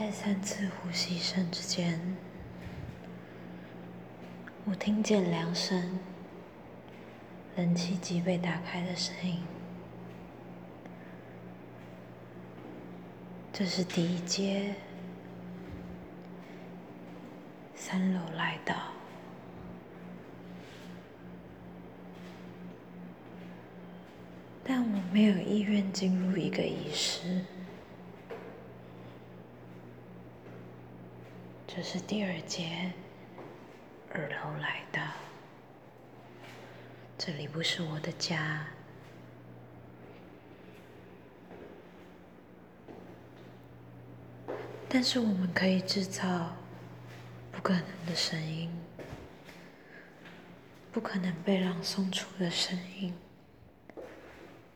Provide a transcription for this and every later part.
在三次呼吸声之间，我听见两声冷气机被打开的声音。这是第一阶，三楼来到，但我没有意愿进入一个仪式。这是第二节，二楼来的，这里不是我的家，但是我们可以制造不可能的声音，不可能被朗诵出的声音。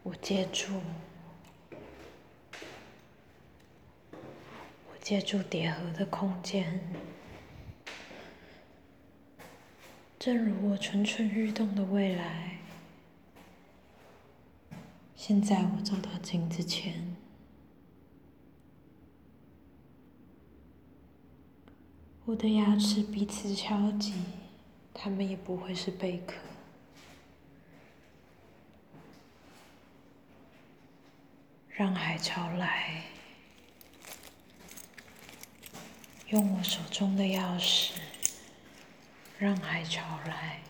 我借助。借助叠合的空间，正如我蠢蠢欲动的未来。现在我走到镜子前，我的牙齿彼此敲击，它们也不会是贝壳。让海潮来。用我手中的钥匙，让海潮来。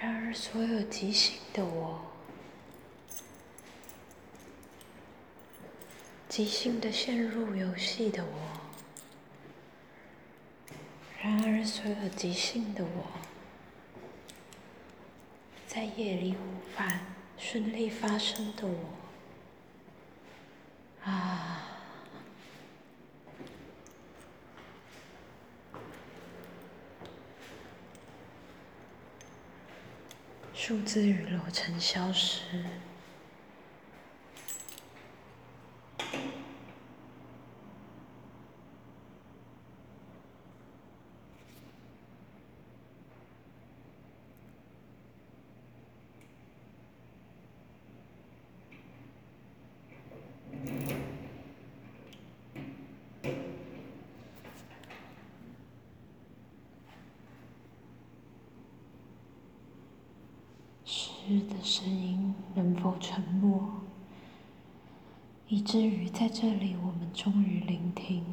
然而，所有即兴的我，即兴的陷入游戏的我。然而，所有即兴的我，在夜里无法顺利发生的我，啊！数字与楼层消失。日的声音能否沉默，以至于在这里，我们终于聆听。